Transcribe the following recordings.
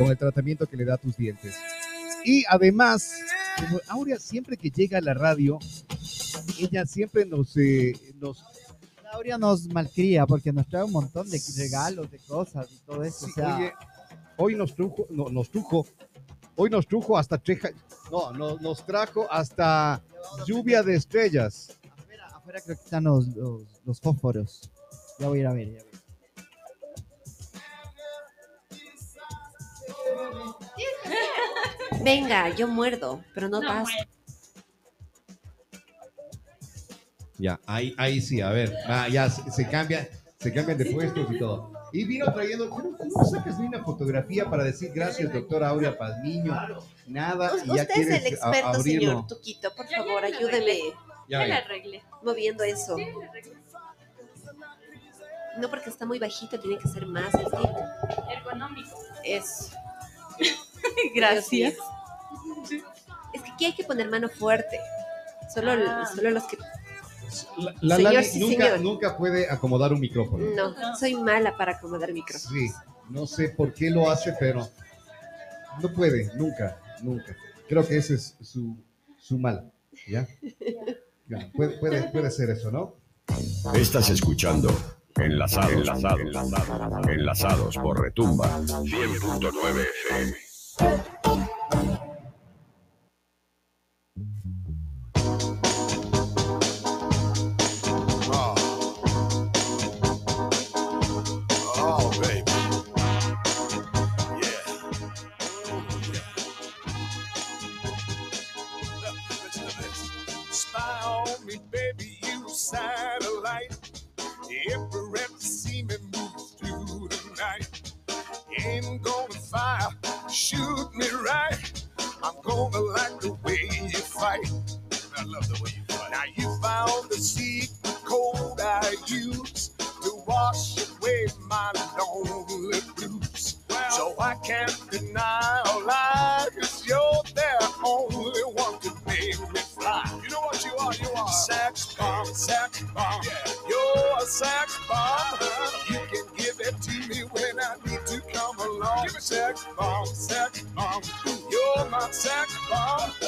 con el tratamiento que le da a tus dientes. Y además, como Aurea siempre que llega a la radio, ella siempre nos, eh, nos Aurea nos malcría porque nos trae un montón de regalos, de cosas y todo eso. Sí, o sea, oye, hoy nos trujo, no, nos trujo, hoy nos trujo hasta treja, no, no, nos trajo hasta lluvia de estrellas. afuera, afuera creo que están los, los, los fósforos. Ya voy a ir a ver. Ya voy a ver. Venga, yo muerdo, pero no, No, bueno. Ya, ahí, ahí sí, a ver, ah, ya se, se cambian, se cambian de puestos y todo. Y vino trayendo, ¿cómo, cómo sacas ni una fotografía para decir gracias, doctora Aurea Pazmiño? Nada, y ya Usted es el a- experto, abrirlo. señor Tuquito. Por Ya, ya favor, ayúdeme Ya, la arreglé. moviendo eso. Sí. No porque está muy bajito, tiene que ser más alto. Ergonómico. Eso. Gracias. Es que aquí hay que poner mano fuerte. Solo, Ah. solo los que. La, la Señor, Lali sí, nunca, señor. nunca puede acomodar un micrófono. No, No. soy mala para acomodar micrófonos. Sí, no sé por qué lo hace, pero no puede, nunca, nunca. Creo que ese es su, su mal, ¿ya? Ya, puede, puede, puede ser eso, ¿no? Estás escuchando Enlazados, enlazados, enlazados, enlazados por Retumba. 100.9 FM. Jackson ball.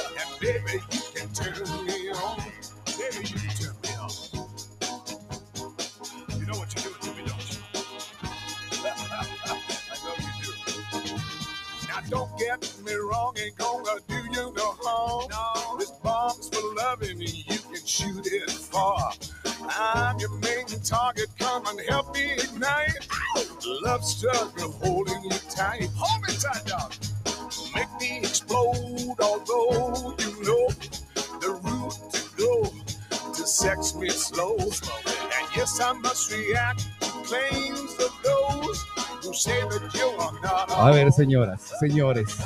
A ver, señoras, señores,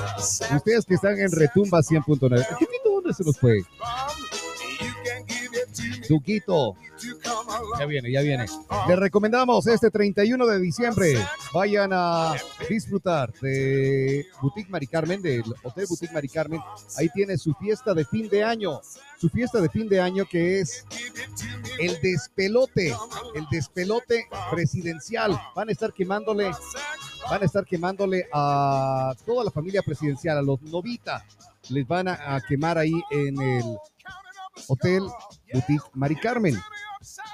ustedes que están en Retumba 100.9, ¿qué tipo dónde se nos fue? Duquito, ya viene, ya viene. Les recomendamos este 31 de diciembre, vayan a disfrutar de Boutique Mari Carmen, del Hotel Boutique Mari Carmen. Ahí tiene su fiesta de fin de año, su fiesta de fin de año que es el despelote, el despelote presidencial. Van a estar quemándole, van a estar quemándole a toda la familia presidencial, a los Novita. Les van a, quemar ahí en el Hotel Boutique Mari Carmen.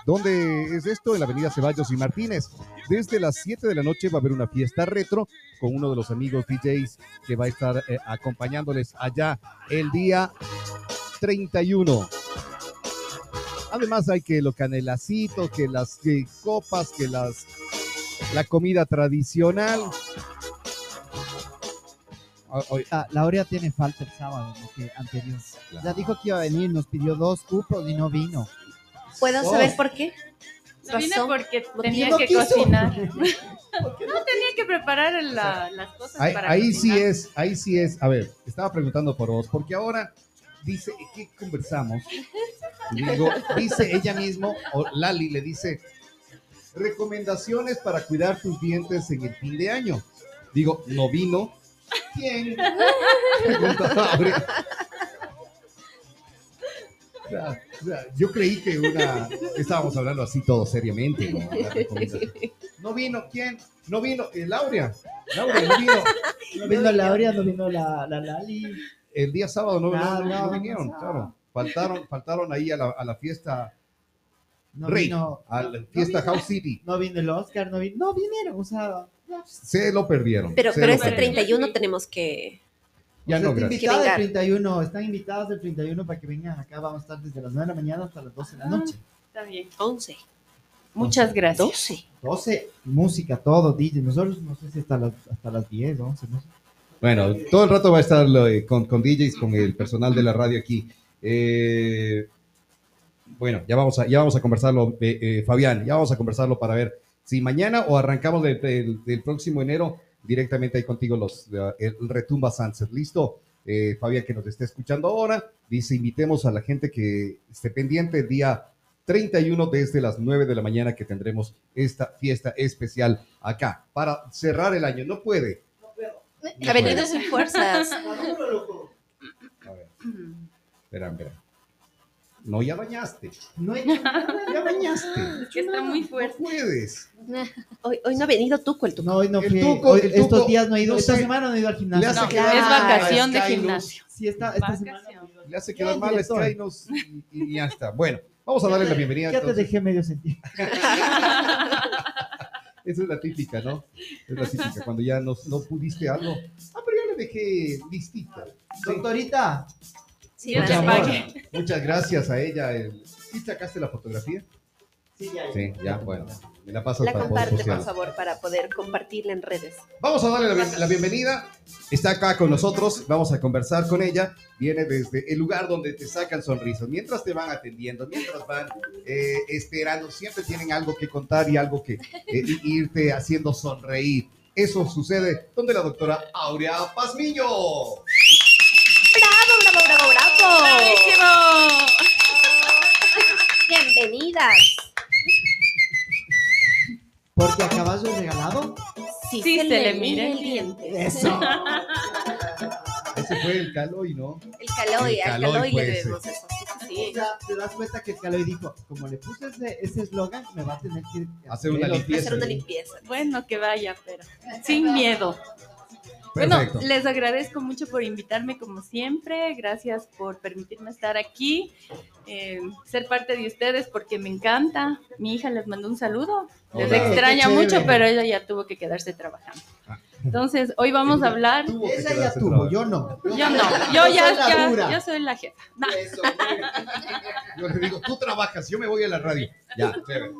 ¿Dónde es esto? En la avenida Ceballos y Martínez. Desde las 7 de la noche va a haber una fiesta retro con uno de los amigos DJs que va a estar eh, acompañándoles allá el día 31. Además hay que lo canelacito, que las copas, que las la comida tradicional. Oye, Ah, la Aurea tiene falta el sábado, lo que anterior. Claro. Ya dijo que iba a venir, nos pidió dos cupos y no vino. ¿Puedo Oh. saber por qué? No vine porque tenía no que quiso. cocinar. No tenía que preparar la- las cosas Ahí, para ahí sí es, ahí sí es. A ver, estaba preguntando por vos, porque ahora dice, ¿qué conversamos? Digo, dice ella mismo, o Lali le dice, recomendaciones para cuidar tus dientes en el fin de año. Digo, no vino. ¿Quién? Yo creí que una estábamos hablando así todo seriamente, ¿no? Vino quién? No vino eh, Lauria. Lauria no vino. No vino Lauria, no vino la, la Lali. El día sábado no, no- no- vinieron, claro. Faltaron, faltaron ahí a la, a la fiesta No Rey, vino, a la fiesta House City. no vino el Oscar, no, vino, no vinieron, o sea, Se lo perdieron. Pero, pero lo este perdieron. 31 tenemos que... Ya o sea, no, está invitado el vengar. 31, están invitados el 31 para que vengan acá, vamos a estar desde las 9 de la mañana hasta las 12 de la noche. Está bien. 11, Muchas gracias. 12. 12, música, todo, DJ, nosotros no sé si hasta las, hasta las 10, 11, no sé. Bueno, todo el rato va a estar eh, con, con DJs, con el personal de la radio aquí. Eh, bueno, ya vamos a, ya vamos a conversarlo, eh, eh, Fabián, ya vamos a conversarlo para ver si mañana o arrancamos del, del- del próximo enero directamente ahí contigo los, el Retumba Sunset. ¿Listo? Eh, Fabián, que nos esté escuchando ahora, dice, invitemos a la gente que esté pendiente el día 31 desde las 9 de la mañana que tendremos esta fiesta especial acá para cerrar el año. No puede. No venido puede. sin fuerzas. A ver, espera, espera. No, ya bañaste. No Ya bañaste. Es que está muy No fuerte. puedes. Hoy, hoy no ha venido Tuco el Tuco. No, hoy no El fui. Tuco- hoy- el Tuco, estos días no he ido. no esta sé. semana no he ido al Le gimnasio. hace No, quedar es vacación de gimnasio. Sí, esta, esta semana. Le hace quedar mal a. Skynos y, y ya está. Bueno, vamos a darle la bienvenida. Ya te dejé medio sentido. Esa es la típica, ¿no? Es la típica. Cuando ya no, no pudiste algo. Ah, pero ya le dejé listita. Sí. Doctorita, Sí, Yo Muchas gracias. Muchas gracias a ella. el- ¿Sí sacaste la fotografía? sí, ya. Sí, ya, bueno. Me la pasas La para poder comparte, por favor, para poder compartirla en redes. Vamos a darle la, la bienvenida. Está acá con nosotros. Vamos a conversar con ella. Viene desde el lugar donde te sacan sonrisas. Mientras te van atendiendo, mientras van eh, esperando, siempre tienen algo que contar y algo que eh, irte haciendo sonreír. Eso sucede donde la doctora Aurea Pazmiño. ¡Bravo, bravo, bravo, bravo! ¡Bravísimo! Bienvenidas. Porque a caballo regalado. Sí, Sí, se, se le le mira el diente. Eso. Ese fue el caloy, ¿no? El caloy, El al caloy caloy le debemos eso. Sí, O sea, te das cuenta que el Caloy dijo, como le puse ese eslogan, me va a tener que Hacer una limpieza. Hacer una limpieza. Bueno, que vaya, pero sin miedo. Bueno, les agradezco mucho por invitarme como siempre. Gracias por permitirme estar aquí, eh, ser parte de ustedes porque me encanta. Mi hija les mandó un saludo. Les extraña mucho, pero ella ya tuvo que quedarse trabajando. Ah. Entonces, hoy vamos a hablar. Esa ya tuvo, yo no. Yo no, yo ya, soy la ya- dura. yo soy la jefa. No, Eso. Yo le digo, tú trabajas, yo me voy a la radio. Ya, chévere.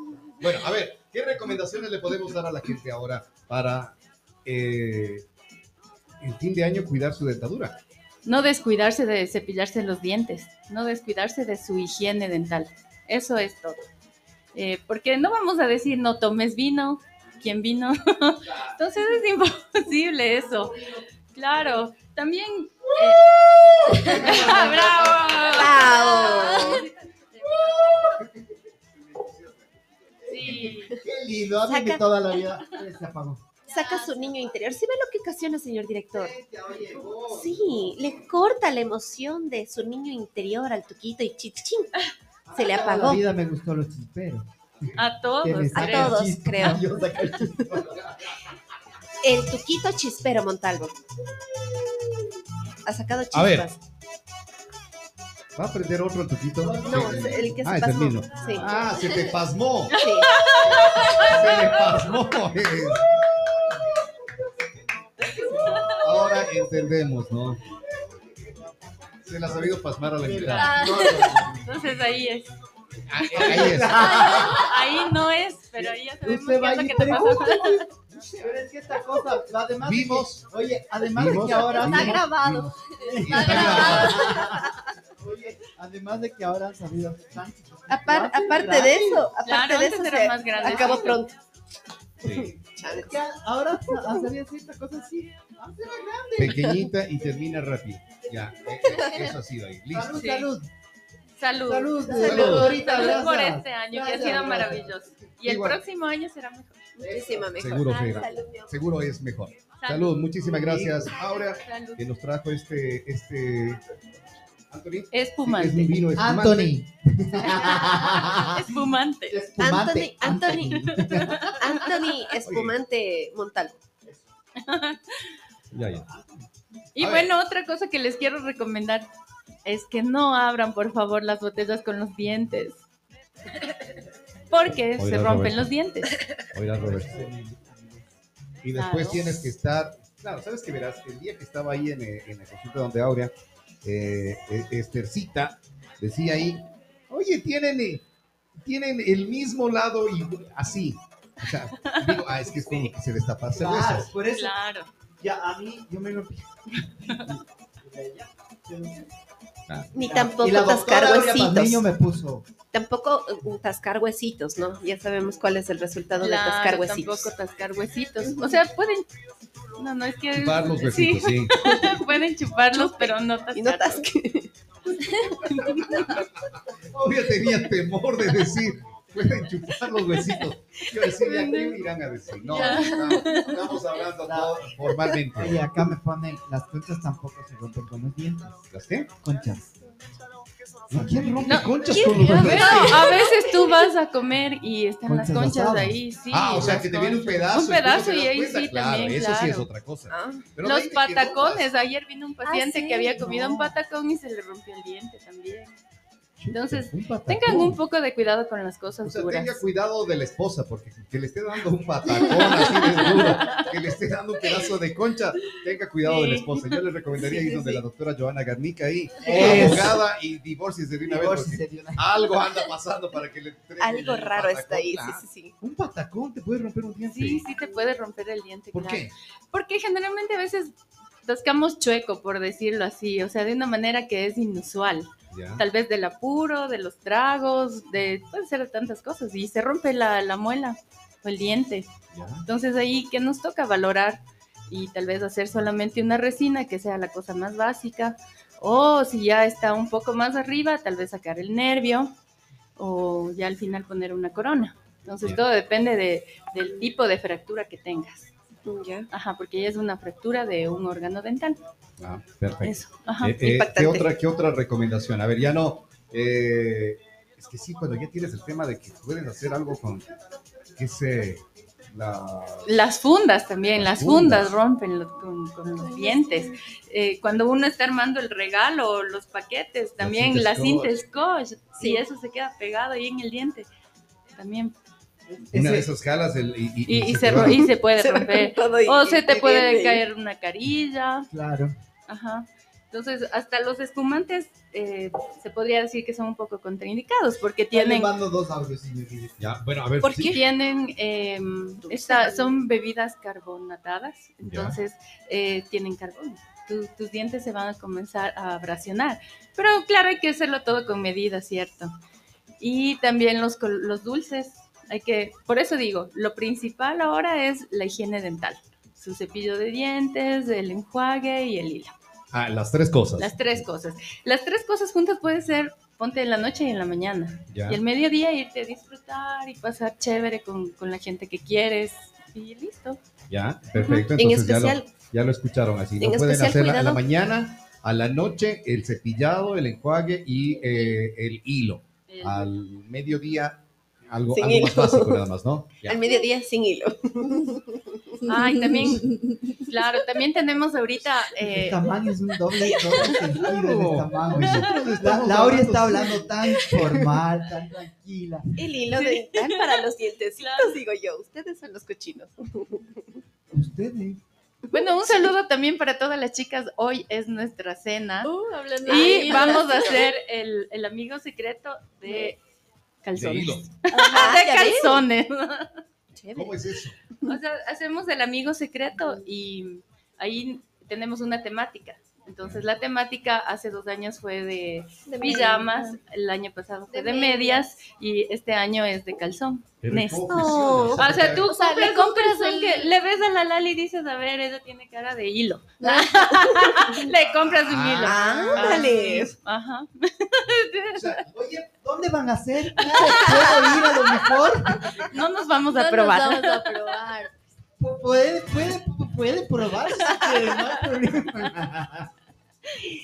Bueno, a ver, ¿qué recomendaciones le podemos dar a la gente ahora para eh, en fin de año cuidar su dentadura? no descuidarse de cepillarse los dientes, no descuidarse de su higiene dental. Eso es todo. Eh, porque no vamos a decir no tomes vino, ¿quién vino? Entonces es imposible eso. Claro, también... eh, ¡Bravo! ¡Bravo! Sí. Qué lindo, a mí Saca- me toda la vida se apagó. Saca su niño interior. ¿Sí ve lo que ocasiona, señor director? Sí, le corta la emoción de su niño interior al tuquito y chichín. Se le apagó. La vida me gustó los chisperos. A todos. A todos, creo. el tuquito chispero Montalvo. Ha sacado A ver. chispas. ¿Va a aprender otro tuquito? No, el que se Ah, es el pasó. mismo. Sí. Ah, se te pasmó. sí. Se le pasmó. Entendemos, ¿no? Se la ha sabido pasmar a la mitad. Ah, Entonces ahí es. Ahí es. Ahí no es, pero ahí ya sabemos qué es lo que te pasó. pregunta. Pero es que esta cosa, además de que- Vimos. oye, además Vimos. de que ahora Está grabado. Está grabado. Oye, además de que ahora han sabido. Apar- aparte de eso, aparte Claro, de eso, era se más grande. acabó pronto. Sí. Es que ahora hacer esta cosa así. Antes era grande. Pequeñita y termina rápido. Ya, eh, eh, eso ha sido ahí. Listo. Salud, Sí. salud. Salud. Salud, Salud. por gracias. este año, que ha sido gracias. maravilloso. Y el Igual. próximo año será mejor. Muchísima mejor. Seguro Ay, salud. Seguro es mejor. Salud, muchísimas gracias, Aura, Salud. que nos trajo este, este Anthony. Es Es un vino espumante. Anthony. Es fumante. Espumante. Anthony, Anthony Espumante Montalvo. Ya, ya. Y A bueno, otra cosa que les quiero recomendar es que no abran, por favor, las botellas con los dientes. Porque se rompen Roberto. los dientes. Oiga, Roberto. Y después Claro. tienes que estar. Claro, sabes que verás, el día que estaba ahí en, en la consulta donde Aurea, eh, eh, Estercita decía ahí: Oye, tienen, eh, tienen el mismo lado y así. O sea, digo, ah, es que es como que se destapa Claro, cervezas. por eso Claro. ya a mí yo me rompí. Ni Ya, tampoco tascar huesitos. Palmeño me puso. Tampoco uh, tascar huesitos, ¿no? Ya sabemos cuál es el resultado de tascar Claro, huesitos. tampoco tascar huesitos. O sea, pueden. No, no es que. Chupar los Sí, huesitos, sí. pueden chuparlos, pero no tascar. Y no tasque. Aurea tenía temor de decir: Pueden chupar los huesitos. Yo decía: ¿qué irán a decir? No, estamos, estamos hablando todo formalmente. Y acá me ponen, las conchas tampoco se rompen con los dientes. ¿Las qué? Conchas. ¿No? ¿Quién rompe No, conchas ¿quién? con los veces, a veces tú vas a comer y están las Conchas conchas asadas. ahí, sí. ah, o sea, que te viene un conchas. pedazo. Un y no pedazo y das ahí cuenta. sí claro, también, Eso sí es otra cosa. Ah, Pero Los patacones, ayer vino un paciente sí, que había comido no. un patacón y se le rompió el diente también. Entonces. Tengan un poco de cuidado con las O cosas sea, duras. tenga cuidado de la esposa, porque que le esté dando un patacón así de duro, que le esté dando un pedazo de concha, tenga cuidado de la Sí. esposa. Yo le recomendaría Sí, ir sí, donde sí. la doctora Joana Garnica ahí, abogada y divorcies de una vez, porque algo anda pasando para que le entreguen algo raro está ahí, sí, sí, sí. Un patacón te puede romper un diente. Sí, sí te puede romper el diente. ¿Por claro. qué? Porque generalmente a veces tascamos chueco, por decirlo así, o sea, de una manera que es inusual. Ya. Tal vez del apuro, de los tragos, de puede ser tantas cosas y se rompe la, la muela o el diente. ya. Entonces ahí que nos toca valorar y tal vez hacer solamente una resina que sea la cosa más básica o si ya está un poco más arriba, tal vez sacar el nervio o ya al final poner una corona. Entonces todo depende de- del tipo de fractura que tengas. Ya. Ajá, porque ella es una fractura de un órgano dental. Ah, perfecto. Eso. Ajá. Eh, eh. ¿qué, otra, ¿Qué otra recomendación? A ver, ya no. eh, es que sí, cuando ya tienes el tema de que puedes hacer algo con. que se. La, Las fundas también, Las las fundas, fundas. rompen los- con, con los dientes. Eh, cuando uno está armando el regalo o los paquetes, también la cinta scotch. scotch, Sí. eso se queda pegado ahí en el diente. También. Una de Ese- esas jalas el- y, y- Y, y y se se, y se puede Se romper. O se te puede caer una carilla. Claro. Ajá. Entonces, hasta los espumantes eh, se podría decir que son un poco contraindicados porque Tienen... mando dos audios. Ya, bueno, a ver. ¿Por sí. tienen eh, esta- son bebidas carbonatadas, entonces eh, tienen carbón. Tu- tus dientes se van a comenzar a abrasionar. Pero claro, hay que hacerlo todo con medida, ¿cierto? Y también los, los dulces, hay que, por eso digo, lo principal ahora es la higiene dental. Su cepillo de dientes, el enjuague y el hilo. Ah, las tres cosas. Las tres cosas. Las tres cosas juntas puede ser ponte en la noche y en la mañana. Ya. Y el mediodía irte a disfrutar y pasar chévere con, con la gente que quieres. Y listo. Ya, perfecto. En Entonces ya, especial, lo, ya lo escucharon así. No en pueden especial hacerla en la mañana, a la noche, el cepillado, el enjuague y eh, el hilo. Al mediodía, algo, Sin algo más básico nada más, ¿no? Ya. al mediodía sin hilo. Ay, también, claro, también tenemos ahorita... El eh, tamaño es un doble, doble sentido el tamaño. Nosotros La, Laura hablando- está hablando tan formal, tan tranquila. El hilo dental para los dientecitos, Claro. digo yo. Ustedes son los cochinos. Ustedes. bueno, un saludo también para todas las chicas. Hoy es nuestra cena. Uh, hablando Y de- vamos a hacer el, el amigo secreto de calzones. hilo. Ah, de calzones. Chévere. ¿Cómo es eso? O sea, hacemos el amigo secreto y ahí tenemos una temática. Entonces, la temática hace dos años fue de De pijamas, el año pasado fue De de medias y este año es de calzón. Oh. O sea, tú O sea, compras le un compras el- que le ves a la Lali y dices, a ver, ella tiene cara de hilo. le compras un hilo. Ándale. Ajá. O sea, oye, ¿dónde van a hacer? ¿Puedo ir a lo mejor? No nos vamos a No nos probar. vamos a probar. Pu- Puede, puede, puede probar si quiere, no hay problema.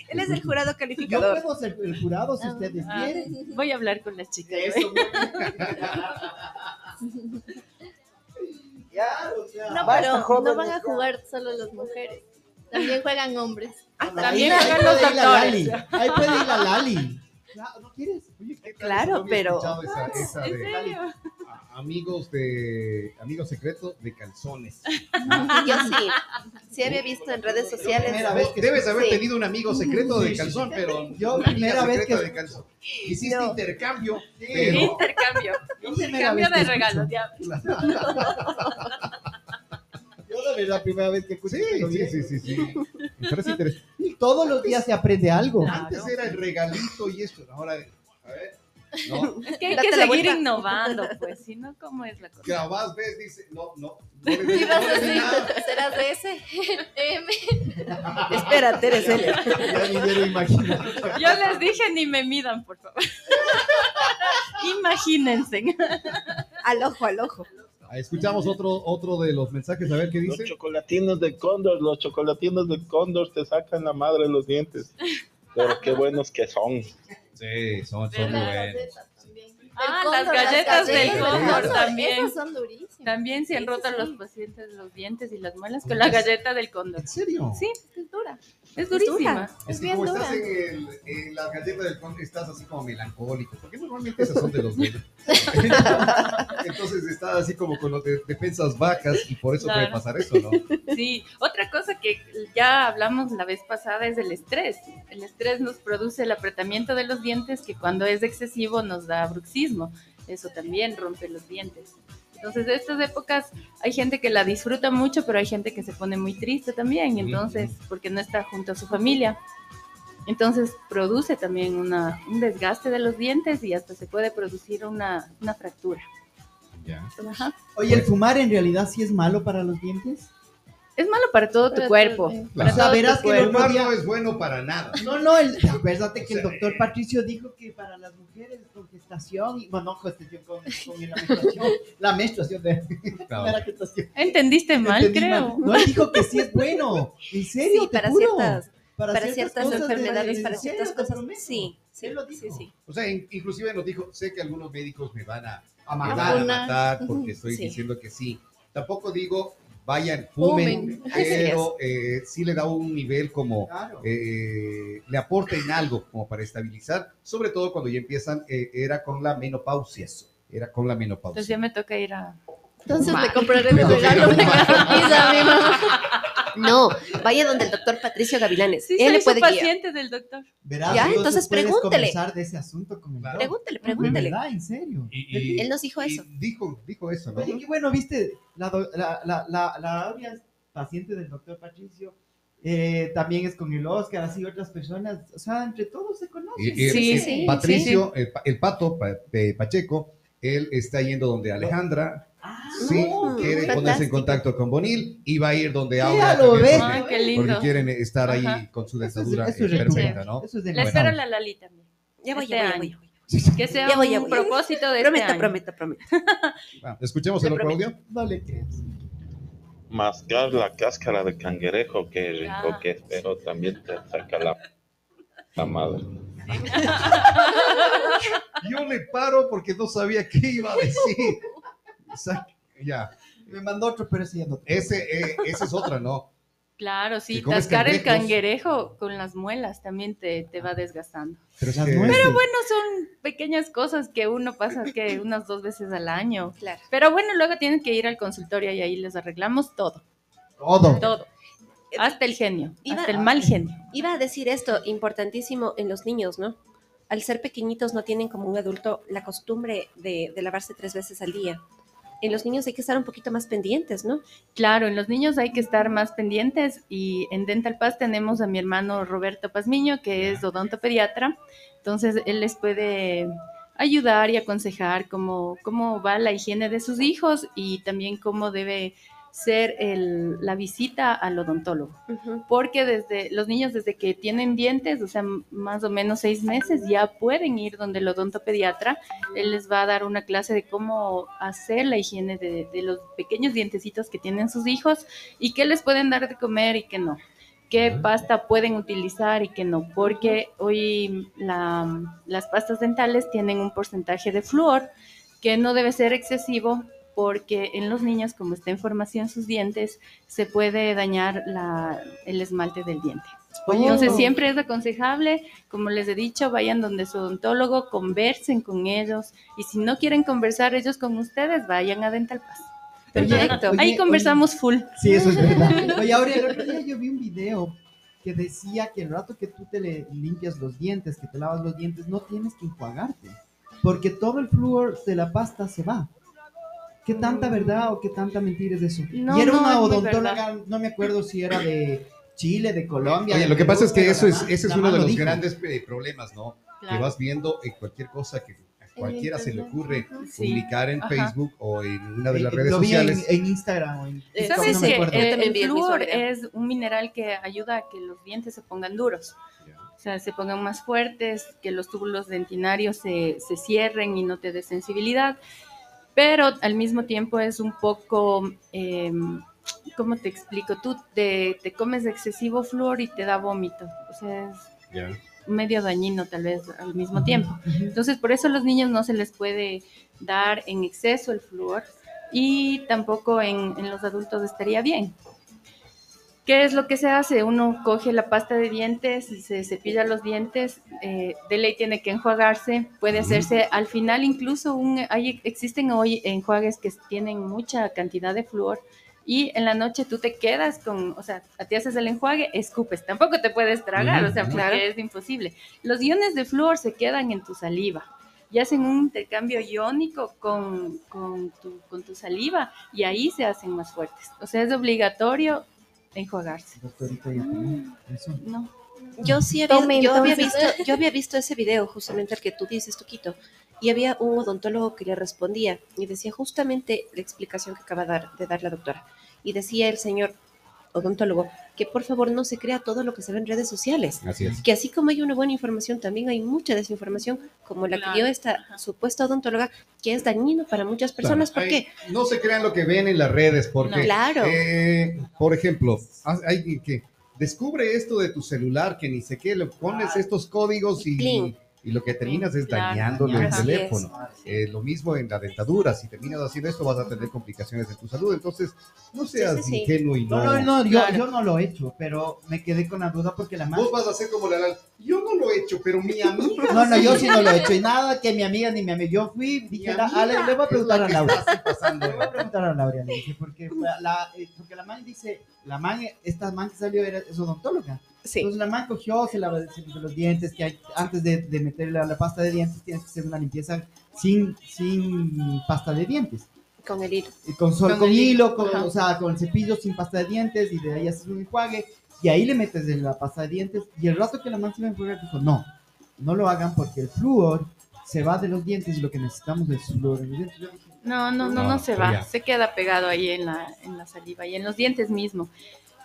Él es el jurado Yo calificador. puedo ser el jurado si ustedes Ah, quieren. voy a hablar con las chicas. Eso, ya, o sea. No, pero van a jugar solo las mujeres. También juegan hombres. También ahí juegan puede los ir la doctores. Lali. Ahí puede ir la Lali. Claro, pero- escuchado esa- esa ¿En de- serio? Amigos de amigos secretos de calzones. Yo sí. Sí había visto en redes sociales. Primera vez que Debes haber Sí. tenido un amigo secreto de calzón, pero Yo primera vez que- de calzón. Hiciste No. intercambio, pero Intercambio. primera Intercambio vez que de regalos. Ya. Yo de verdad, primera vez que escucho. sí, sí, sí, sí, sí. Me parece interesante. Y todos los días se aprende algo. Antes era el regalito y esto, ahora, a ver, no, Es que hay Date que seguir vuelta. innovando, pues, si no, ¿cómo es la cosa? a más ves, dice, no, no, no le des- ¿Qué ibas no nada. decir? ¿Serás de ese? M. Espérate, eres él. Ya ni me lo imagino. Yo les dije ni me midan, por favor. Imagínense. Al ojo, al ojo. Escuchamos otro, otro de los mensajes, a ver qué Los dice. chocolatinos de Cóndor, los chocolatinos de Cóndor te sacan la madre de los dientes. Pero qué buenos que son. Sí, son, son muy buenos. Ah, cóndor, las galletas del galletas cóndor también. Esas son durísimas. También se han Sí, roto sí, los pacientes los dientes y las muelas con la galleta del cóndor. ¿En serio? Sí, es dura. Es durísima. Es Es bien como dura. estás en, el, en la galleta del conde, estás así como melancólico, porque normalmente esas son de los dedos. Entonces estás así como con los de- defensas vacas y por eso puede pasar eso, ¿no? Sí, otra cosa que ya hablamos la vez pasada es el estrés. El estrés nos produce el apretamiento de los dientes que cuando es excesivo nos da bruxismo. Eso también rompe los dientes. Entonces, de estas épocas hay gente que la disfruta mucho, pero hay gente que se pone muy triste también, entonces, porque no está junto a su familia. Entonces, produce también una, un desgaste de los dientes y hasta se puede producir una, una fractura. Ya. Ajá. Oye, ¿el fumar en realidad sí es malo para los dientes? Es malo para todo tu Para cuerpo. todo, sí. Para tu verás que el cuerpo. día- no es bueno para nada. No, no, el, acuérdate que el O sea, doctor Patricio dijo que para las mujeres con gestación, y, bueno, no gestación, con, con la menstruación, la menstruación de no era gestación. Entendiste mal, Entendí creo. mal. No, él dijo que sí es bueno. En serio, Sí, te para juro. ciertas, para ciertas cosas de- enfermedades, en para ciertas cosas. Sí, sí, Él lo sí, dijo. sí. O sea, in- inclusive nos dijo, sé que algunos médicos me van a, A matar. a matar porque estoy Sí. diciendo que sí. Tampoco digo, vayan, fumen, Fumen. pero eh, sí le da un nivel como Claro. eh, le aporten algo como para estabilizar, sobre todo cuando ya empiezan, eh, era con la menopausia, era con la menopausia. Entonces ya me toca ir a... Entonces le compraré mi regalo a mi mamá. No, vaya donde el doctor Patricio Gavilanes. Sí, Él soy le puede guiar. paciente del doctor. Verás, Ya, entonces puedes pregúntele. de ese asunto con el Claro. Pregúntele, pregúntele. verdad, en serio. Y, y- Él nos dijo y eso. dijo, dijo eso, ¿no? Oye, qué bueno, viste, la, do- la, la, la, paciente del doctor Patricio, eh, también es con el Oscar, así otras personas, o sea, entre todos se conocen. Y- y- Sí, y sí, Patricio, El, pa- el pato Pa- eh, Pacheco, él está yendo donde Alejandra, Ah, sí, no, quiere ponerse en fantástico. contacto con Bonil y va a ir donde Ya Aura lo también, ves. porque- Ay, qué porque quieren estar ahí Ajá. con su Eso es- dentadura eso es eh, de perfecta. ¿no? Eso es de Le nuevo. espero la Lali también. Ya voy, Este ya voy, ya voy, ya voy. Que sea Ya voy, ya un propósito de Prometo, este año. prometo, prometo. Ah, Escuchemos el otro prometo. audio. No le crees. Mascar la cáscara de cangrejo, qué rico Ah. que es, pero también te saca la, la madre. Yo le paro porque no sabía qué iba a decir. Sa- Ya, Me mandó otro, pero ese ya no. ese, eh, esa es otra, ¿no? Claro, sí, tascar el cangrejos. cangrejo con las muelas también te, te va desgastando. Pero es Las que- nueces. Pero bueno, son pequeñas cosas que uno pasa que unas dos veces al año. Claro. Pero bueno, luego tienen que ir al consultorio y ahí les arreglamos todo, Todo. todo. Hasta el genio, Iba- hasta el mal genio. Iba a decir esto, importantísimo en los niños, ¿no? Al ser pequeñitos no tienen como un adulto la costumbre de, de lavarse tres veces al día. En los niños hay que estar un poquito más pendientes, ¿no? Claro, en los niños hay que estar más pendientes y en Dental Paz tenemos a mi hermano Roberto Pazmiño, que es odontopediatra. Entonces, él les puede ayudar y aconsejar cómo, cómo va la higiene de sus hijos y también cómo debe ser el- la visita al odontólogo. Porque desde los niños desde que tienen dientes, o sea, más o menos seis meses, ya pueden ir donde el odontopediatra. Él les va a dar una clase de cómo hacer la higiene de, de los pequeños dientecitos que tienen sus hijos y qué les pueden dar de comer y qué no. qué pasta pueden utilizar y qué no, porque hoy la- las pastas dentales tienen un porcentaje de flúor que no debe ser excesivo porque en los niños, como está en formación sus dientes, se puede dañar la- el esmalte del diente. Oye, Entonces oh. siempre es aconsejable, como les he dicho, vayan donde su odontólogo, conversen con ellos y si no quieren conversar ellos con ustedes, vayan a Dental Pass. Perfecto. Oye, Ahí oye, conversamos full. Sí, eso es verdad. Oye, Aurea, el otro día yo vi un video que decía que el rato que tú te le limpias los dientes, que te lavas los dientes, no tienes que enjuagarte, porque todo el flúor de la pasta se va. ¿Qué tanta verdad o qué tanta mentira es eso? No, y era no, una odontóloga, no me acuerdo si era de Chile, de Colombia. Oye, de lo que Perú, pasa es que eso es, ese es uno de los dijo. grandes eh, problemas, ¿no? Que vas viendo en cualquier cosa que a cualquiera se le ocurre Sí. publicar en Ajá. Facebook o en una de las Eh, redes lo vi en- sociales. En, Instagram o en Eh, TikTok, ¿Sabes no me que eh, el el flúor video. es un mineral que ayuda a que los dientes se pongan duros? O sea, se pongan más fuertes, que los túbulos dentinarios se, se cierren y no te dé sensibilidad. Pero al mismo tiempo es un poco, eh, ¿cómo te explico? Tú te, te comes excesivo flúor y te da vómito. O sea, es medio dañino tal vez al mismo tiempo. Entonces, por eso a los niños no se les puede dar en exceso el flúor y tampoco en, en los adultos estaría bien. ¿Qué es lo que se hace? Uno coge la pasta de dientes se cepilla los dientes, eh, de ley tiene que enjuagarse, puede hacerse al final incluso un, hay, existen hoy enjuagues que tienen mucha cantidad de flúor y en la noche tú te quedas con, o sea, te haces el enjuague, escupes, tampoco te puedes tragar, o sea, porque Claro. es imposible. Los iones de flúor se quedan en tu saliva y hacen un intercambio iónico con, con, tu, con tu saliva y ahí se hacen más fuertes. O sea, es obligatorio enjuagarse. Eso. No. Yo sí había, Tome, yo había visto, yo había visto ese video, justamente el que tú dices, Tuquito, y había un odontólogo que le respondía y decía justamente la explicación que acaba de dar, de dar la doctora. Y decía el señor odontólogo que por favor no se crea todo lo que se ve en redes sociales. Así es. Que así como hay una buena información, también hay mucha desinformación, como la Claro, que dio esta supuesta odontóloga, que es dañino para muchas personas. ¿Por Ay, qué? No se crean lo que ven en las redes, porque, No. Claro. eh, por ejemplo, hay alguien que descubre esto de tu celular, que ni sé qué, le pones estos códigos y, Clean. Y lo que terminas es Claro, dañándole el así es. teléfono. Eh, lo mismo en la dentadura, si terminas haciendo esto vas a tener complicaciones en tu salud, entonces no seas sí, sí. ingenuo y no... No, no, no, yo, Claro. yo no lo he hecho, pero me quedé con la duda porque la mano... Vos vas a hacer como la... Yo no lo he hecho, pero mi amiga... No, no, yo sí no lo he hecho. Y nada que mi amiga ni mi amiga. Yo fui, dije, la- Ale, le voy a preguntar a Laura. Le voy a preguntar a Laura, le dije, porque la, eh, porque la man dice, la man, esta man que salió era, es odontóloga. Sí. Entonces la man cogió, se lava se limpió los dientes, que hay, antes de, de meterle a la pasta de dientes tienes que hacer una limpieza sin, sin pasta de dientes. Con el hilo. Y con sol, Con con, el hilo, con, o sea, con el cepillo sin pasta de dientes y de ahí haces un enjuague y ahí le metes de la pasta de dientes y el rato que la man se iba a enjuagar dijo, no, no lo hagan porque el flúor se va de los dientes y lo que necesitamos es flúor en los dientes. No, no, no, No, no se pero va, ya. se queda pegado ahí en la, en la saliva y en los dientes mismo.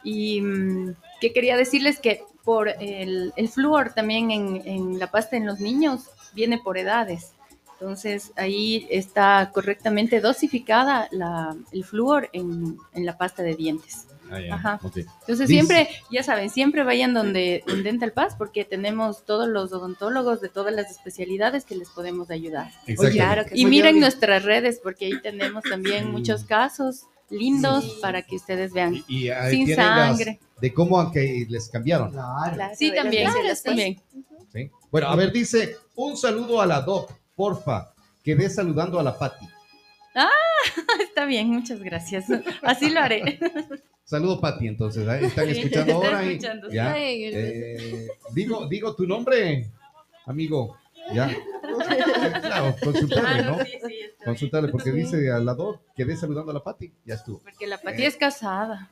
Y mm, que quería decirles que por el, el flúor también en, en la pasta en los niños viene por edades. Entonces ahí está correctamente dosificada la, el flúor en, en la pasta de dientes. Ah, ya, Ajá. ok. Entonces Dice- siempre, ya saben, siempre vayan donde en Dental Pass porque tenemos todos los odontólogos de todas las especialidades que les podemos ayudar. Exacto. Claro que Y Oye, miren nuestras redes porque ahí tenemos también muchos casos lindos para que ustedes vean. Y, y ahí Sin las- sangre. de cómo aunque les cambiaron. Claro. Claro, Sí, también. ¿sí? Bueno, a ver, dice, un saludo a la doc, porfa. Quedé saludando a la Patti. Está bien, muchas gracias. Así lo haré. Saludo, Patti, entonces. ¿eh? Están escuchando ahora. escuchando, ya. Eh, digo, digo tu nombre, amigo. Ya. Eh, Claro, consultarle, ¿no? Sí. Consultarle, porque dice al lado, quedé saludando a la Patti. Ya estuvo. Porque la Pati es casada.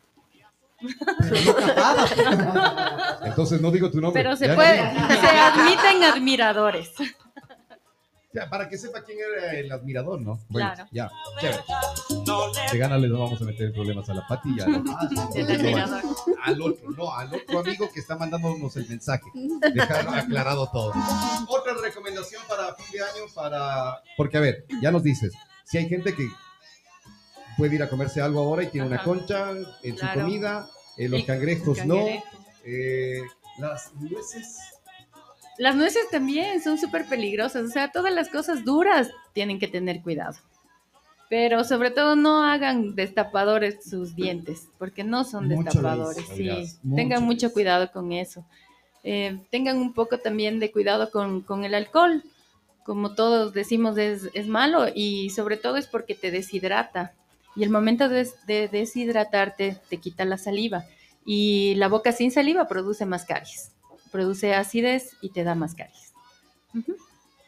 Entonces no digo tu nombre. Pero se puede, se admiten admiradores. Para que sepa quién era el admirador, ¿no? Bueno, Claro. ya. chévere. De gana le no vamos a meter problemas a la Patti. Ya, no. El No, admirador. al otro, no, al otro amigo que está mandándonos el mensaje. Dejar aclarado todo. Otra recomendación para fin de año, para. Porque, a ver, ya nos dices, si hay gente que puede ir a comerse algo ahora y tiene una concha en su comida, eh, los Y- cangrejos cangrejo. no. Eh, las nueces. Las nueces también son súper peligrosas, o sea, todas las cosas duras tienen que tener cuidado. Pero sobre todo no hagan destapadores sus dientes, porque no son Mucho destapadores. Sí, tengan mucho cuidado con eso. Eh, tengan un poco también de cuidado con, con el alcohol. Como todos decimos, es, es malo y sobre todo es porque te deshidrata. Y el momento de, de deshidratarte te quita la saliva. Y la boca sin saliva produce más caries. Produce acidez y te da más caries.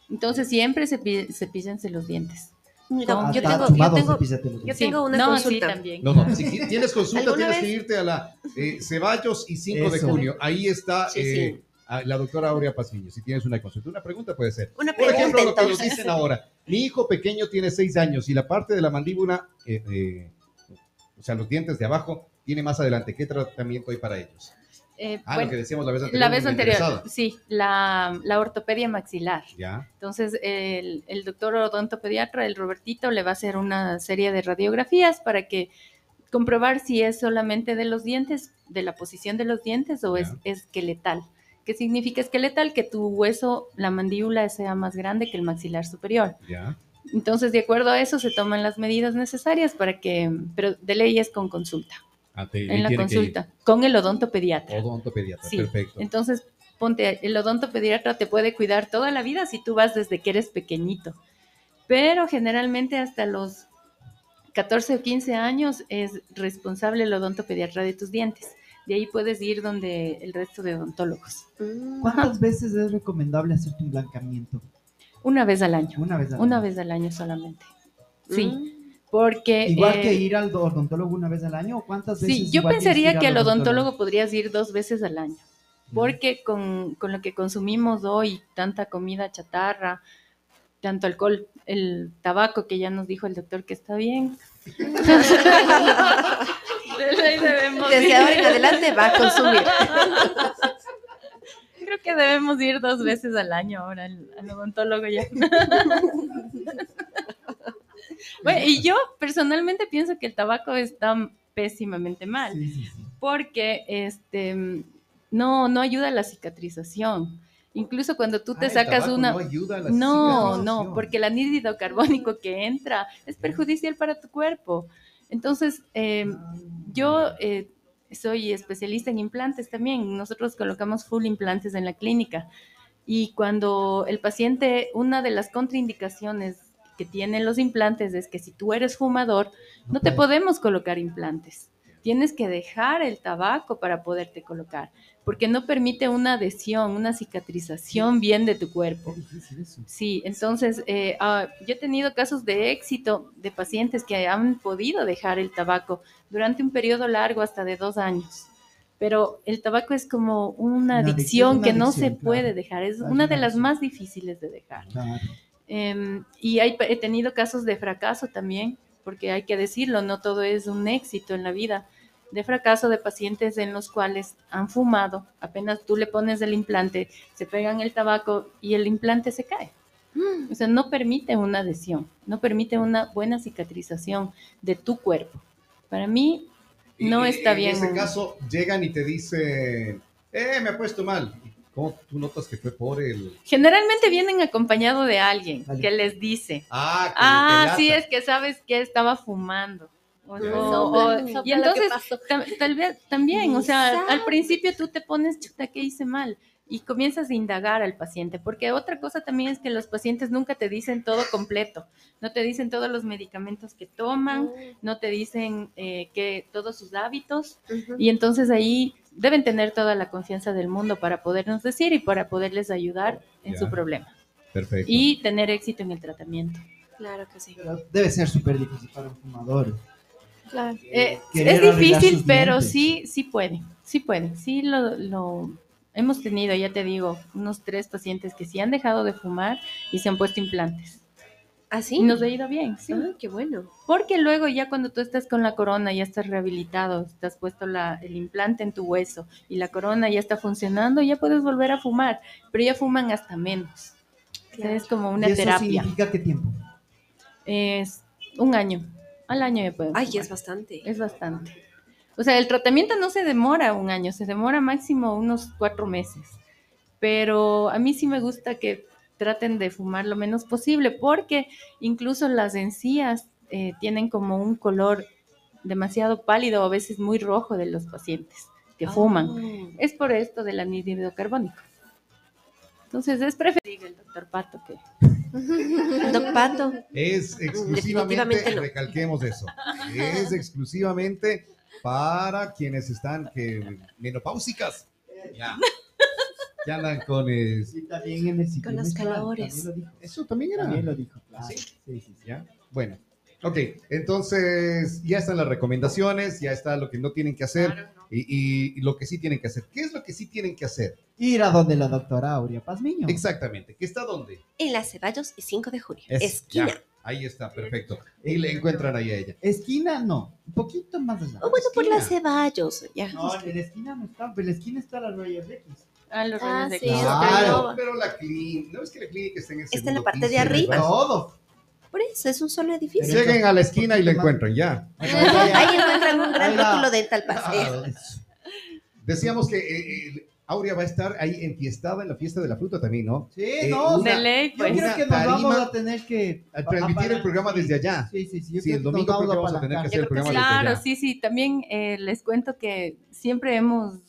Entonces siempre cepi- cepíllense los dientes. Mira, yo tengo, yo tengo, yo dientes. tengo una no, consulta. Sí, también. No, no. Si tienes consulta, ¿Alguna tienes que irte a la eh, Ceballos y 5 de junio. Ahí está Sí, eh, sí. la doctora Aurea Pasillo. Si tienes una consulta, una pregunta puede ser. Una Por pregunta ejemplo, lo que nos dicen ahora. Mi hijo pequeño tiene 6 años y la parte de la mandíbula, eh, eh, o sea, los dientes de abajo, tiene más adelante. ¿Qué tratamiento hay para ellos? Eh, Ah, bueno, lo que decíamos la vez anterior. la vez me anterior, interesaba. sí, la, la ortopedia maxilar. Ya. Entonces, el, el doctor odontopediatra, el Robertito, le va a hacer una serie de radiografías para que comprobar si es solamente de los dientes, de la posición de los dientes o es esqueletal. ¿Qué significa esqueletal? Que tu hueso, la mandíbula, sea más grande que el maxilar superior. Ya. Entonces, de acuerdo a eso, se toman las medidas necesarias para que, pero de ley es con consulta, Ah, en la que consulta, con el odontopediatra. Odontopediatra, Sí, perfecto. Entonces, ponte, el odontopediatra te puede cuidar toda la vida si tú vas desde que eres pequeñito. Pero generalmente hasta los 14 o 15 años es responsable el odontopediatra de tus dientes. De ahí puedes ir donde el resto de odontólogos. Mm, ¿Cuántas veces es recomendable hacerte un blancamiento? Una vez al año. Una vez al Una año. vez al año solamente. Sí, mm. Porque... Igual eh, que ir al odontólogo una vez al año, ¿o cuántas veces? Sí, yo pensaría que al odontólogo podrías ir dos veces al año. Porque con, con lo que consumimos hoy, tanta comida chatarra, tanto alcohol, el tabaco que ya nos dijo el doctor que está bien. Desde ahora en adelante va a consumir. Creo que debemos ir dos veces al año ahora al, al odontólogo ya. Bueno, y yo personalmente pienso que el tabaco está pésimamente mal. Sí, sí, sí. porque este no no ayuda a la cicatrización. Incluso cuando tú te Ah, sacas una No, ayuda a la no, no, porque el anhídrido carbónico que entra es perjudicial para tu cuerpo. Entonces, eh, yo eh, soy especialista en implantes también. Nosotros colocamos full implantes en la clínica. Y cuando el paciente, una de las contraindicaciones que tienen los implantes es que si tú eres fumador, no te podemos colocar implantes. Tienes que dejar el tabaco para poderte colocar, porque no permite una adhesión, una cicatrización bien de tu cuerpo. Sí, entonces eh, ah, yo he tenido casos de éxito de pacientes que han podido dejar el tabaco durante un periodo largo, hasta de dos años. Pero el tabaco es como una Una adicción, adicción una que no adicción, se claro. puede dejar, es Claro, una de las más difíciles de dejar. Em, y hay, he tenido casos de fracaso también, porque hay que decirlo, no todo es un éxito en la vida. De fracaso de pacientes en los cuales han fumado, apenas tú le pones el implante, se pegan el tabaco y el implante se cae. O sea, no permite una adhesión, no permite una buena cicatrización de tu cuerpo. Para mí, no y- está bien. En ese caso, llegan y te dicen, eh, me ha puesto mal. ¿Cómo tú notas que fue por el... Generalmente vienen acompañado de alguien que les dice, Ah, que Ah, sí, es que sabes que estaba fumando. O- Ya. o- Sopla, o- sopla y entonces, tal vez también, o sea, al principio tú te pones, chuta, ¿qué hice mal? Y comienzas a indagar al paciente, porque otra cosa también es que los pacientes nunca te dicen todo completo, no te dicen todos los medicamentos que toman, no te dicen eh, que todos sus hábitos, y entonces ahí deben tener toda la confianza del mundo para podernos decir y para poderles ayudar en Ya. su problema Perfecto. y tener éxito en el tratamiento. Claro que sí. Pero debe ser súper difícil para un fumador. Claro. Eh, Querer es difícil, pero dientes. sí, sí puede, sí puede, sí lo, lo hemos tenido, ya te digo, unos tres pacientes que sí han dejado de fumar y se han puesto implantes. ¿Ah, Y nos ha ido bien, sí. Ah, qué bueno. Porque luego ya cuando tú estás con la corona, ya estás rehabilitado, estás puesto la- el implante en tu hueso y la corona ya está funcionando, ya puedes volver a fumar, pero ya fuman hasta menos. O sea, es como una ¿Y eso terapia. significa qué tiempo? Es un año, al año ya pueden Ay, fumar. es bastante. Es bastante. O sea, el tratamiento no se demora un año, se demora máximo unos cuatro meses. Pero a mí sí me gusta que traten de fumar lo menos posible porque incluso las encías eh, tienen como un color demasiado pálido o a veces muy rojo de los pacientes que fuman. Ah. Es por esto del anhídrido carbónico. Entonces es preferible el doctor Pato que... Doc Pato. Es exclusivamente, no. recalquemos eso, es exclusivamente para quienes están que, menopáusicas. Ya. Ya andan con... es- Y también en el Con los calores. También lo dijo. Eso también era... También lo dijo. claro. ¿Sí? Sí, sí, sí. ¿Ya? Bueno, ok. Entonces, ya están las recomendaciones, ya está lo que no tienen que hacer y, y- y lo que sí tienen que hacer. ¿Qué es lo que sí tienen que hacer? Ir a donde la doctora Aurea Pazmiño. Exactamente. ¿Qué está dónde? En las Ceballos y 5 de junio. Es- Esquina. ya, ahí está, perfecto. Y le encuentran ahí a ella. Esquina no, un poquito más allá. Oh, bueno, por Esquina. las Ceballos. Ya. No, en la esquina no está, en la esquina está la Royal X. Ah, los Ah, rayos de sí. Claro. Pero la clínica, no es que la clínica esté en el Está en la parte de arriba. Por eso, es un solo edificio. Pero- Lleguen a la esquina y la encuentran, ya. Ahí encuentran un gran rótulo dental pass. Ah, Decíamos que eh, eh, Aurea va a estar ahí enfiestada en la fiesta de la fruta también, ¿no? Sí, Eh, no, una- De ley, yo pues. creo una que nos vamos a tener que A transmitir el programa desde allá. Sí, sí, sí. yo Sí, creo el domingo creo que vamos a tener que hacer el Yo creo que programa desde Claro, allá. sí, sí. También eh, les cuento que siempre hemos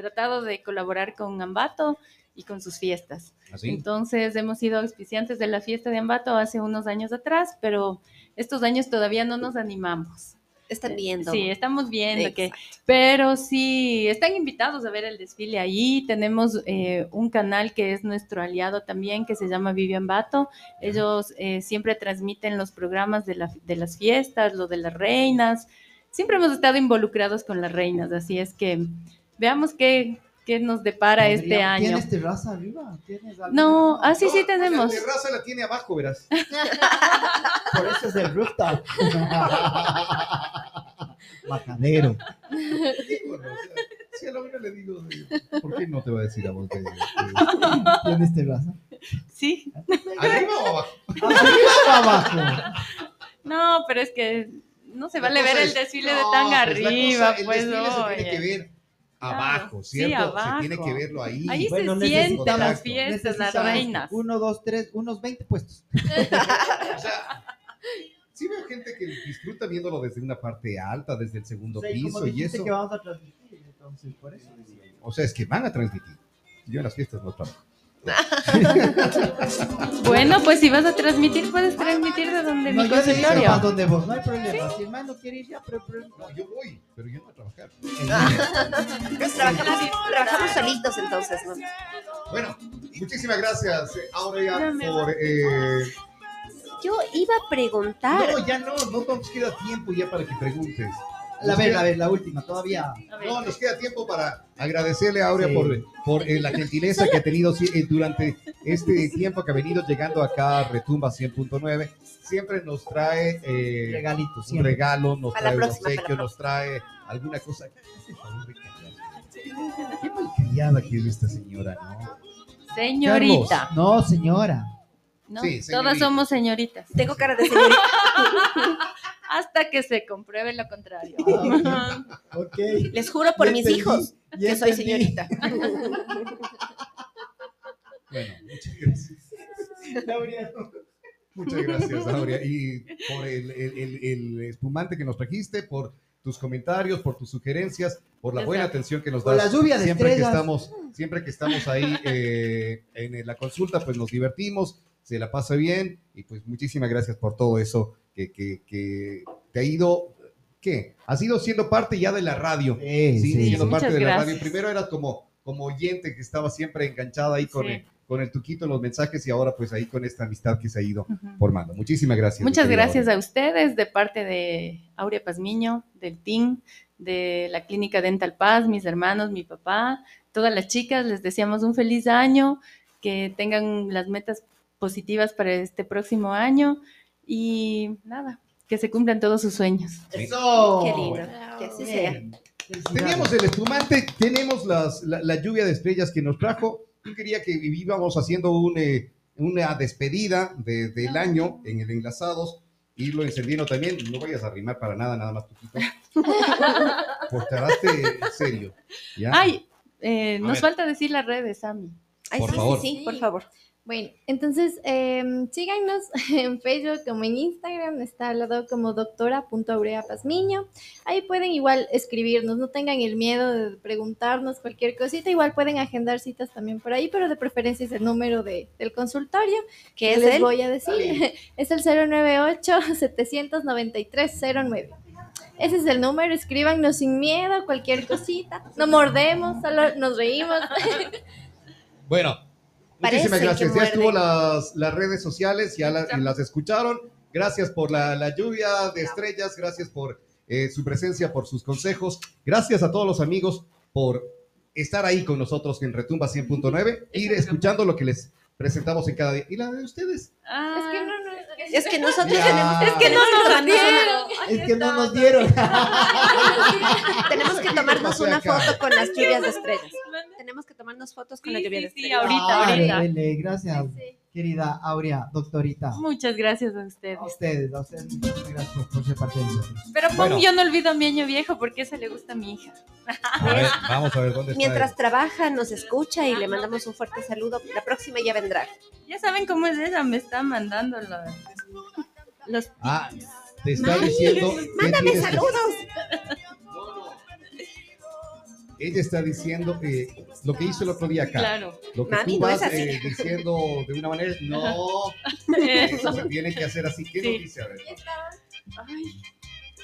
tratado de colaborar con Ambato y con sus fiestas. ¿Así? Entonces hemos sido auspiciantes de la fiesta de Ambato hace unos años atrás, pero estos años todavía no nos animamos. Están viendo. Sí, estamos viendo que, Exacto. pero sí, están invitados a ver el desfile ahí. Tenemos eh, un canal que es nuestro aliado también, que se llama Vivian Bato. Ellos eh, siempre transmiten los programas de, la- de las fiestas, lo de las reinas. Siempre hemos estado involucrados con las reinas, así es que veamos qué, qué nos depara este año. ¿Tienes terraza arriba? ¿Tienes algo? No, ah, sí, sí No, tenemos. La terraza la tiene abajo, verás. Por eso es el rooftop. Majadero. Bueno, o sea, Si a la le digo, ¿por qué no te va a decir a vos? de- de- ¿Tienes terraza? Sí, ¿Arriba o abajo? ¿Arriba o abajo? no, pero es que no se La vale ver el es- desfile de no, tan pues, la arriba, cosa- el pues desfile se tiene oye. que ver abajo, sí, ¿cierto? abajo. Se tiene que verlo ahí. Ahí Bueno, se sienten las fiestas, las reinas. Uno, dos, tres, unos 20 puestos. O sea, sí veo gente que disfruta viéndolo desde una parte alta, desde el segundo O sea, y como piso y eso. que vamos a transmitir, entonces por eso. O sea, es que van a transmitir. Yo en las fiestas no trabajo. Bueno, pues si vas a transmitir, puedes transmitir de donde No, mi yo consultorio. donde vos, no hay problema. Si el hermano quiere ir ya, pero, pero- No, yo voy, pero yo no a trabajar. Pues trabajamos, trabajamos solitos entonces, ¿no? Bueno, muchísimas gracias, eh, Aurea, por... eh, Yo iba a preguntar. No, ya no, no nos queda tiempo ya para que preguntes. A Nos ver, queda- a ver, la última, todavía. No, nos queda tiempo para agradecerle a Aurea Sí. por, por eh, la gentileza que ha tenido eh, durante este tiempo que ha venido llegando acá a Retumba 100.9. Siempre nos trae eh, Regalitos, un regalo, nos Para la trae un próxima, la obsequio, nos trae alguna cosa. Hace favor de. Qué malcriada que es esta señora, ¿no? Señorita. Carlos. No, señora. ¿No? Sí, Todas somos señoritas. Tengo cara de señorita. Hasta que se compruebe lo contrario. Ah, Ok. Les juro por Ya mis entendí, hijos que soy señorita. Bueno, muchas gracias. Muchas gracias, Aurea. Y por el, el- el- el espumante que nos trajiste, por tus comentarios, por tus sugerencias, por la buena atención que nos Por das. la lluvia de siempre que estrellas. estamos Siempre que estamos ahí eh, en la consulta, pues nos divertimos, se la pasa bien y pues muchísimas gracias por todo eso que, que- que te ha ido, ¿qué? Has ido siendo parte ya de la radio. Sí, Sí, sí, siendo sí. parte muchas de la radio. Primero era como, como oyente que estaba siempre enganchada ahí con, Sí. el, con el tuquito en los mensajes y ahora pues ahí con esta amistad que se ha ido formando. Muchísimas gracias. Muchas gracias Aurea. a ustedes de parte de Aurea Pazmiño, del team, de la Clínica Dental Paz, mis hermanos, mi papá, todas las chicas, les deseamos un feliz año, que tengan las metas positivas para este próximo año y nada, que se cumplan todos sus sueños. Eso. Qué lindo. Que así sea. Bien. Teníamos el espumante, tenemos las- la, la lluvia de estrellas que nos trajo. Yo quería que vivíamos haciendo un, eh, una despedida de- del año en el Enlazados, irlo encendiendo también. No vayas a arrimar para nada, nada más poquito. Portaraste en serio. ¿ya? Ay, eh, nos ver. falta decir las redes, Sami. Ay, Por sí, favor. sí, sí, por favor. Bueno, entonces eh, síganos en Facebook como en Instagram, está al lado como doctora.aurea Pazmiño. Ahí pueden igual escribirnos, no tengan el miedo de preguntarnos cualquier cosita, igual pueden agendar citas también por ahí, pero de preferencia es el número de, del consultorio, ¿Qué que es les él? voy a decir. Es el 098-793-09. Ese es el número, escríbanos sin miedo, cualquier cosita. No mordemos, solo nos reímos. Bueno, muchísimas gracias. Ya estuvo las, las redes sociales, ya la- las escucharon. Gracias por la, la lluvia de estrellas, gracias por eh, su presencia, por sus consejos. Gracias a todos los amigos por estar ahí con nosotros en Retumba 100.9, ir escuchando lo que les presentamos en cada día. ¿Y la de ustedes? Ah, Es que no, no, Es que nosotros Ya. tenemos, es que no nos dieron. Es que no nos dieron. tenemos que tomarnos una foto con las lluvias de estrellas. Tenemos que tomarnos fotos con la Sí, lluvia sí, de sí, estrellas. ahorita, Ah, ahorita. Lele, gracias, querida Aurea, doctorita. Muchas gracias a ustedes. A ustedes, a ustedes, muchas gracias por, por ser parte de nosotros. Pero Bueno. yo no olvido a mi año viejo porque ese le gusta a mi hija. A ver, vamos a ver dónde está. Mientras trabaja, nos escucha y le mandamos un fuerte saludo. La próxima ya vendrá. Ya saben cómo es ella, me está mandando la- los... Ah, te está diciendo. que Mándame que- saludos. Ella está diciendo que lo que hizo el otro día acá. Claro. Lo que Mami, tú no vas eh, diciendo de una manera, no, eso se tiene que hacer así. ¿Qué Sí. dice? A ver. Ay,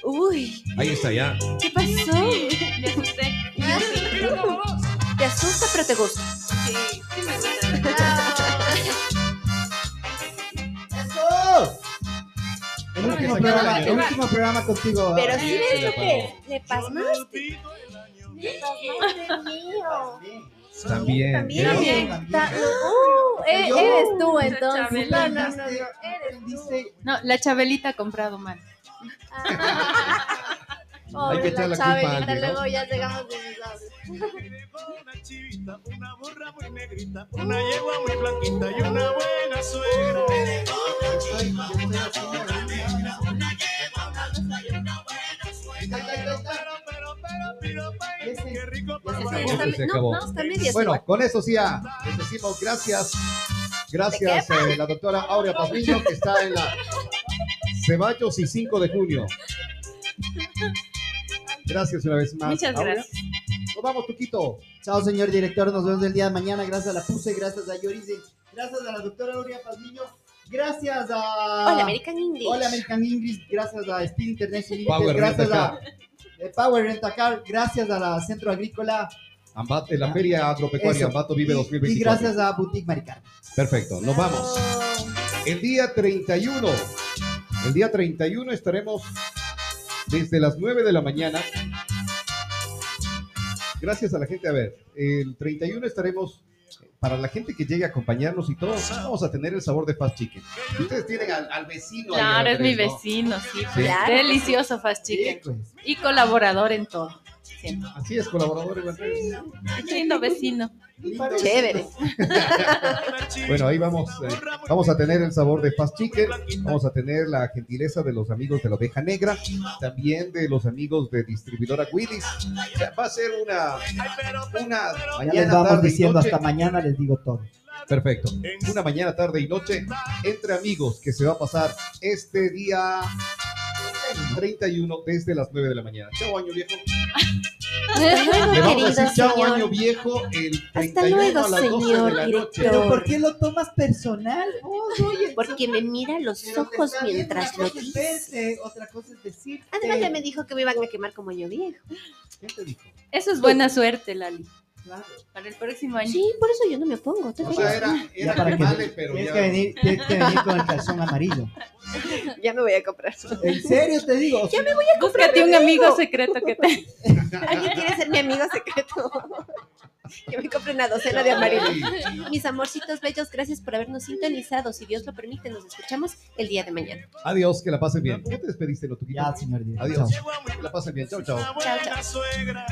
Uy, Ahí está ya. ¿qué pasó? me asusté. Te asusta, pero te gusta. Sí, sí me gusta. ¡Eso! El último, programa, el último programa contigo. Pero sí Sí, ves lo le que me pasmaste. También. También. También. Ta- uh, e- eres tú entonces. No, no, no, no. Aprendiste- Eres tú. aprendiste- No, la Chabelita ha comprado mal. Ah. Hay que echar la Pobre culpa a Chabelita, alguien, ¿no? luego ya llegamos dinosaurios. Una chivita, una burra muy negrita, una yegua muy blanquita y una buena suegra. Bueno, con eso sí ya les decimos gracias. Gracias eh, la doctora Aurea Pazmiño que está en la Ceballos y 5 de junio. Gracias una vez más. Muchas Aurea. gracias. Nos vamos, Tuquito. Chao, señor director. Nos vemos el día de mañana. Gracias a la PUSE, gracias a Yorisi, gracias a la doctora Aurea Pazmiño, gracias a. Hola, American English. Hola, American English, gracias a Speed International, Power gracias a eh, Power Rentacar, gracias a la Centro Agrícola Ambat, en la Feria Agropecuaria Eso. Ambato Vive y, 2024. y gracias a Boutique Maricar. Perfecto, nos vamos. El día 31, el día 31 estaremos desde las 9 de la mañana. Gracias a la gente. A ver, el 31 estaremos, para la gente que llegue a acompañarnos y todos, vamos a tener el sabor de Fast Chicken. Ustedes tienen al, al vecino. ahí Claro, es mi vecino, sí. Sí. Claro. Delicioso Fast Sí, Chicken. pues. Y colaborador en todo. Así es, colaboradores. ¿verdad? Lindo vecino. Lindo Chévere. Bueno, ahí vamos, eh, vamos a tener el sabor de Fast Chicken, vamos a tener la gentileza de los amigos de la oveja negra, también de los amigos de distribuidora Willis. O sea, va a ser una, una Ya mañana, les vamos tarde y diciendo noche. hasta mañana, les digo todo. Perfecto. Una mañana, tarde y noche entre amigos que se va a pasar este día 31 desde las 9 de la mañana. Chao, año viejo. Le vamos a decir querido chao, señor. año viejo el Hasta 31 luego, a las 12 señor de la noche. director. Pero ¿por qué lo tomas personal? oye, Porque me mira a los ojos mientras lo dice. verte, otra cosa es decir. Además ya me dijo que me iban a quemar como yo viejo. ¿Quién te dijo? Eso es buena suerte, Lali. Claro. Para el próximo año. Sí, por eso yo no me opongo. ¿te O sea, era, Ya para que pero tienes ya. que venir, tienes que venir con el calzón amarillo. Ya me voy a comprar. En serio te digo. Ya me voy a Búscate un amigo secreto que te. ¿Alguien quiere ser mi amigo secreto? Que me compre una docena de amarillo. Mis amorcitos bellos, gracias por habernos sintonizado. Si Dios lo permite, nos escuchamos el día de mañana. Adiós, que la pasen bien. ¿Por qué te despediste, no, Ya, señor. Adiós. chao. Que la pasen bien. Chao, chao. Buena suegra.